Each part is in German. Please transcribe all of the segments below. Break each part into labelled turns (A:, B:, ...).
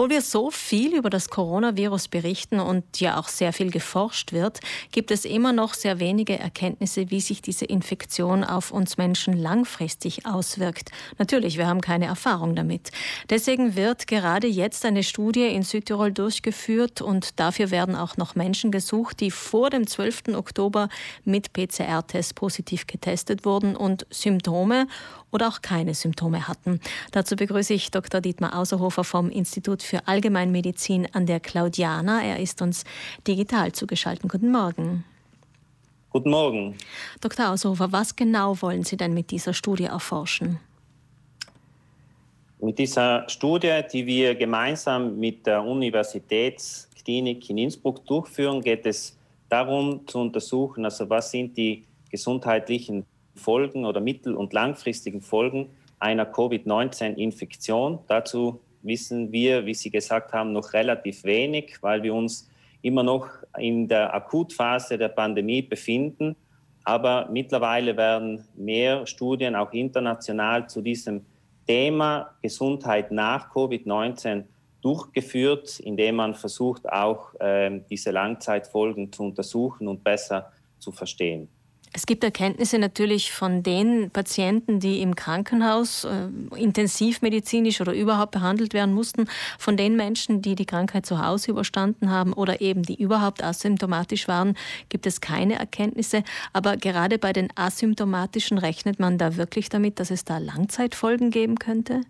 A: Obwohl wir so viel über das Coronavirus berichten und ja auch sehr viel geforscht wird, gibt es immer noch sehr wenige Erkenntnisse, wie sich diese Infektion auf uns Menschen langfristig auswirkt. Natürlich, wir haben keine Erfahrung damit. Deswegen wird gerade jetzt eine Studie in Südtirol durchgeführt und dafür werden auch noch Menschen gesucht, die vor dem 12. Oktober mit PCR-Test positiv getestet wurden und Symptome oder auch keine Symptome hatten. Dazu begrüße ich Dr. Dietmar Auserhofer vom Institut für Allgemeinmedizin an der Claudiana. Er ist uns digital zugeschaltet. Guten Morgen.
B: Guten Morgen.
A: Dr. Auserhofer, was genau wollen Sie denn mit dieser Studie erforschen?
B: Mit dieser Studie, die wir gemeinsam mit der Universitätsklinik in Innsbruck durchführen, geht es darum zu untersuchen, also was sind die gesundheitlichen Folgen oder mittel- und langfristigen Folgen einer Covid-19-Infektion. Dazu wissen wir, wie Sie gesagt haben, noch relativ wenig, weil wir uns immer noch in der Akutphase der Pandemie befinden. Aber mittlerweile werden mehr Studien auch international zu diesem Thema Gesundheit nach Covid-19 durchgeführt, indem man versucht, auch äh, diese Langzeitfolgen zu untersuchen und besser zu verstehen.
A: Es gibt Erkenntnisse natürlich von den Patienten, die im Krankenhaus äh, intensivmedizinisch oder überhaupt behandelt werden mussten, von den Menschen, die die Krankheit zu Hause überstanden haben oder eben die überhaupt asymptomatisch waren, gibt es keine Erkenntnisse. Aber gerade bei den asymptomatischen rechnet man da wirklich damit, dass es da Langzeitfolgen geben könnte?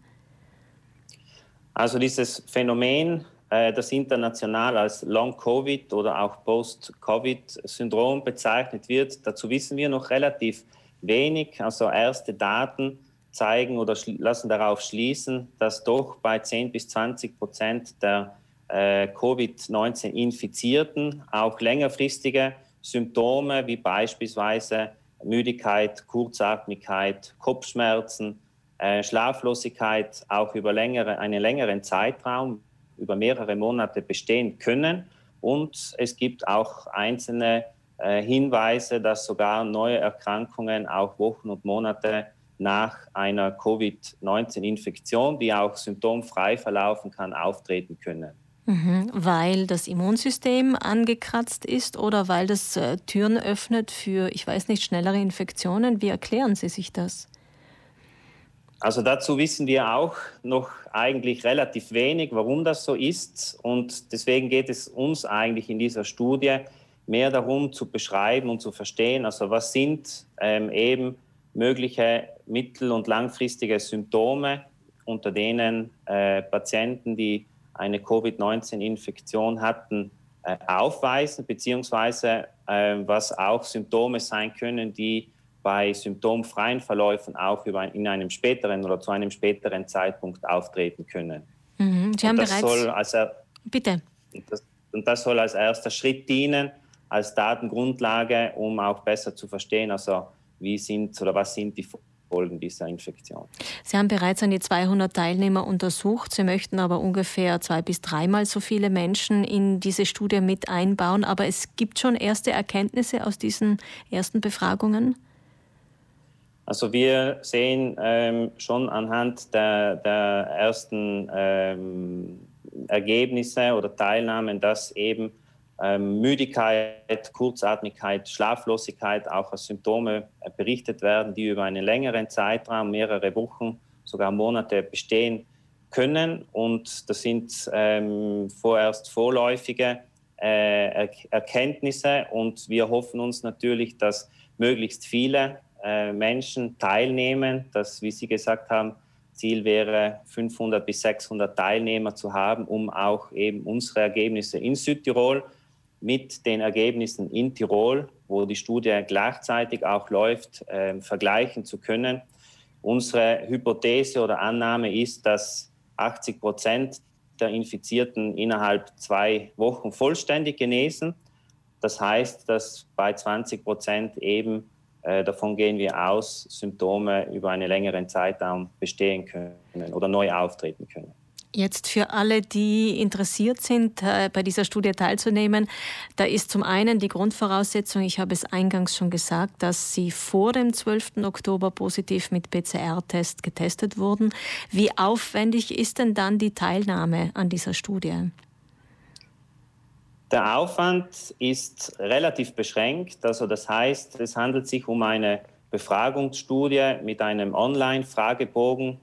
B: Also dieses Phänomen das international als Long-Covid oder auch Post-Covid-Syndrom bezeichnet wird. Dazu wissen wir noch relativ wenig. Also erste Daten zeigen oder lassen darauf schließen, dass doch bei 10 bis 20 Prozent der äh, Covid-19-Infizierten auch längerfristige Symptome wie beispielsweise Müdigkeit, Kurzatmigkeit, Kopfschmerzen, äh, Schlaflosigkeit auch über längere, einen längeren Zeitraum über mehrere Monate bestehen können. Und es gibt auch einzelne äh, Hinweise, dass sogar neue Erkrankungen auch Wochen und Monate nach einer Covid-19-Infektion, die auch symptomfrei verlaufen kann, auftreten können.
A: Mhm, weil das Immunsystem angekratzt ist oder weil das äh, Türen öffnet für, ich weiß nicht, schnellere Infektionen? Wie erklären Sie sich das?
B: Also dazu wissen wir auch noch eigentlich relativ wenig, warum das so ist. Und deswegen geht es uns eigentlich in dieser Studie mehr darum zu beschreiben und zu verstehen, also was sind ähm, eben mögliche mittel- und langfristige Symptome, unter denen äh, Patienten, die eine Covid-19-Infektion hatten, äh, aufweisen, beziehungsweise äh, was auch Symptome sein können, die bei symptomfreien Verläufen auch über, in einem späteren oder zu einem späteren Zeitpunkt auftreten können.
A: Mhm. Sie haben
B: das
A: bereits
B: soll als er,
A: Bitte.
B: Das, und das soll als erster Schritt dienen, als Datengrundlage, um auch besser zu verstehen, also wie sind oder was sind die Folgen dieser Infektion.
A: Sie haben bereits an die 200 Teilnehmer untersucht. Sie möchten aber ungefähr zwei bis dreimal so viele Menschen in diese Studie mit einbauen. Aber es gibt schon erste Erkenntnisse aus diesen ersten Befragungen?
B: Also wir sehen ähm, schon anhand der, der ersten ähm, Ergebnisse oder Teilnahmen, dass eben ähm, Müdigkeit, Kurzatmigkeit, Schlaflosigkeit auch als Symptome äh, berichtet werden, die über einen längeren Zeitraum, mehrere Wochen, sogar Monate bestehen können. Und das sind ähm, vorerst vorläufige äh, Erkenntnisse und wir hoffen uns natürlich, dass möglichst viele äh, Menschen teilnehmen. Das, wie Sie gesagt haben, Ziel wäre, 500 bis 600 Teilnehmer zu haben, um auch eben unsere Ergebnisse in Südtirol mit den Ergebnissen in Tirol, wo die Studie gleichzeitig auch läuft, äh, vergleichen zu können. Unsere Hypothese oder Annahme ist, dass 80 Prozent der Infizierten innerhalb zwei Wochen vollständig genesen. Das heißt, dass bei 20 Prozent eben davon gehen wir aus, Symptome über einen längeren Zeitraum bestehen können oder neu auftreten können.
A: Jetzt für alle, die interessiert sind, äh, bei dieser Studie teilzunehmen, da ist zum einen die Grundvoraussetzung, ich habe es eingangs schon gesagt, dass Sie vor dem 12. Oktober positiv mit PCR-Test getestet wurden. Wie aufwendig ist denn dann die Teilnahme an dieser Studie?
B: Der Aufwand ist relativ beschränkt. Also das heißt, es handelt sich um eine Befragungsstudie mit einem Online-Fragebogen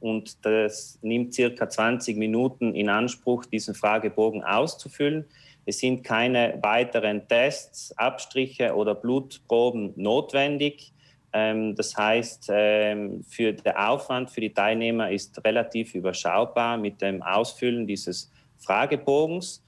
B: und das nimmt circa 20 Minuten in Anspruch, diesen Fragebogen auszufüllen. Es sind keine weiteren Tests, Abstriche oder Blutproben notwendig. Ähm, das heißt, ähm, für der Aufwand für die Teilnehmer ist relativ überschaubar mit dem Ausfüllen dieses Fragebogens.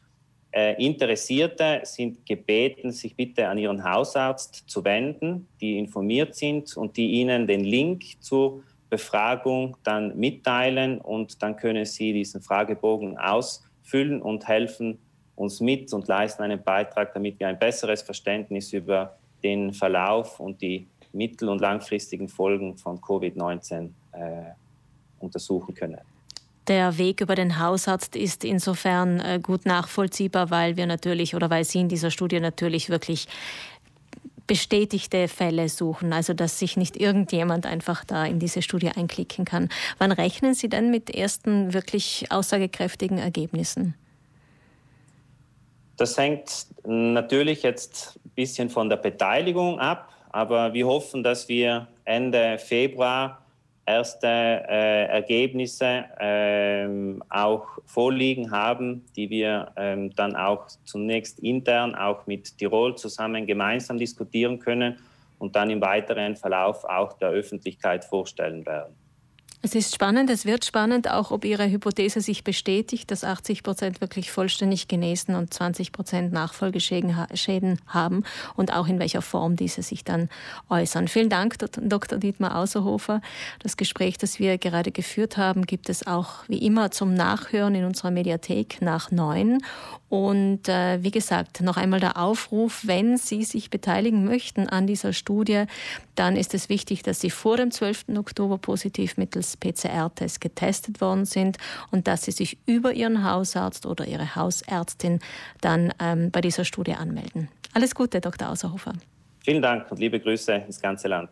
B: Äh, Interessierte sind gebeten, sich bitte an ihren Hausarzt zu wenden, die informiert sind und die ihnen den Link zur Befragung dann mitteilen und dann können Sie diesen Fragebogen ausfüllen und helfen uns mit und leisten einen Beitrag, damit wir ein besseres Verständnis über den Verlauf und die mittel- und langfristigen Folgen von Covid-19 äh, untersuchen können.
A: Der Weg über den Hausarzt ist insofern äh, gut nachvollziehbar, weil wir natürlich oder weil Sie in dieser Studie natürlich wirklich bestätigte Fälle suchen, also dass sich nicht irgendjemand einfach da in diese Studie einklicken kann. Wann rechnen Sie denn mit ersten wirklich aussagekräftigen Ergebnissen?
B: Das hängt natürlich jetzt ein bisschen von der Beteiligung ab, aber wir hoffen, dass wir Ende Februar erste äh, Ergebnisse ähm, auch vorliegen haben, die wir ähm, dann auch zunächst intern auch mit Tirol zusammen gemeinsam diskutieren können und dann im weiteren Verlauf auch der Öffentlichkeit vorstellen werden.
A: Es ist spannend, es wird spannend, auch ob Ihre Hypothese sich bestätigt, dass 80 Prozent wirklich vollständig genesen und 20 Prozent Nachfolgeschäden haben und auch in welcher Form diese sich dann äußern. Vielen Dank, Dr. Dietmar Außerhofer. Das Gespräch, das wir gerade geführt haben, gibt es auch wie immer zum Nachhören in unserer Mediathek nach neun. Und äh, wie gesagt, noch einmal der Aufruf, wenn Sie sich beteiligen möchten an dieser Studie, dann ist es wichtig, dass Sie vor dem 12. Oktober positiv mittels PCR-Test getestet worden sind und dass Sie sich über Ihren Hausarzt oder Ihre Hausärztin dann ähm, bei dieser Studie anmelden. Alles Gute, Dr. Außerhofer.
B: Vielen Dank und liebe Grüße ins ganze Land.